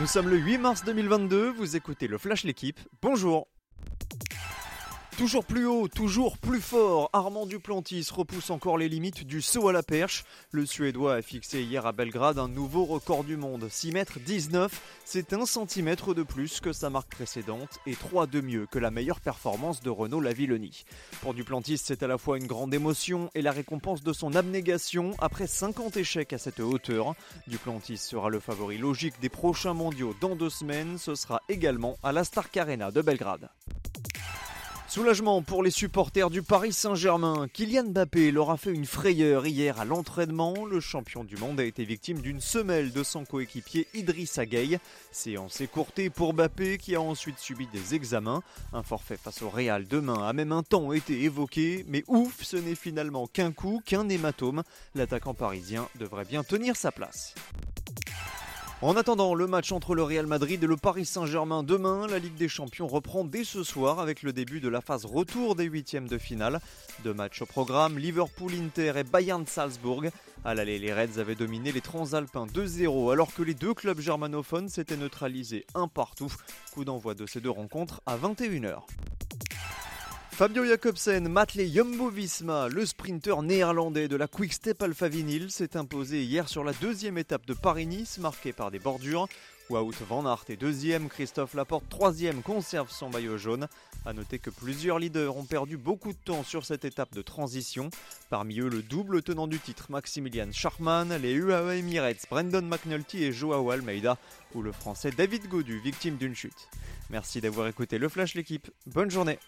Nous sommes le 8 mars 2022, vous écoutez le Flash L'équipe, bonjour Toujours plus haut, toujours plus fort, Armand Duplantis repousse encore les limites du saut à la perche. Le Suédois a fixé hier à Belgrade un nouveau record du monde, 6 mètres 19. C'est un centimètre de plus que sa marque précédente et 3 de mieux que la meilleure performance de Renaud Lavilloni. Pour Duplantis, c'est à la fois une grande émotion et la récompense de son abnégation après 50 échecs à cette hauteur. Duplantis sera le favori logique des prochains mondiaux dans deux semaines. Ce sera également à la Stark Arena de Belgrade. Soulagement pour les supporters du Paris Saint-Germain. Kylian Mbappé leur a fait une frayeur hier à l'entraînement. Le champion du monde a été victime d'une semelle de son coéquipier Idrissa Gueye. Séance écourtée pour Mbappé qui a ensuite subi des examens. Un forfait face au Real demain a même un temps été évoqué, mais ouf, ce n'est finalement qu'un coup, qu'un hématome. L'attaquant parisien devrait bien tenir sa place. En attendant le match entre le Real Madrid et le Paris Saint-Germain demain, la Ligue des Champions reprend dès ce soir avec le début de la phase retour des huitièmes de finale. Deux matchs au programme, Liverpool-Inter et Bayern-Salzbourg. À l'aller, les Reds avaient dominé les Transalpins 2-0 alors que les deux clubs germanophones s'étaient neutralisés un partout. Coup d'envoi de ces deux rencontres à 21h. Fabio Jacobsen, Matley Jumbo-Visma, le sprinter néerlandais de la Quick Step Alpha Vinyl, s'est imposé hier sur la deuxième étape de Paris-Nice, marquée par des bordures. Wout van Aert est deuxième, Christophe Laporte troisième conserve son maillot jaune. A noter que plusieurs leaders ont perdu beaucoup de temps sur cette étape de transition. Parmi eux, le double tenant du titre Maximilian Schachmann, les UAE Emirates Brandon McNulty et Joao Almeida, ou le français David Godu, victime d'une chute. Merci d'avoir écouté le Flash l'équipe. Bonne journée.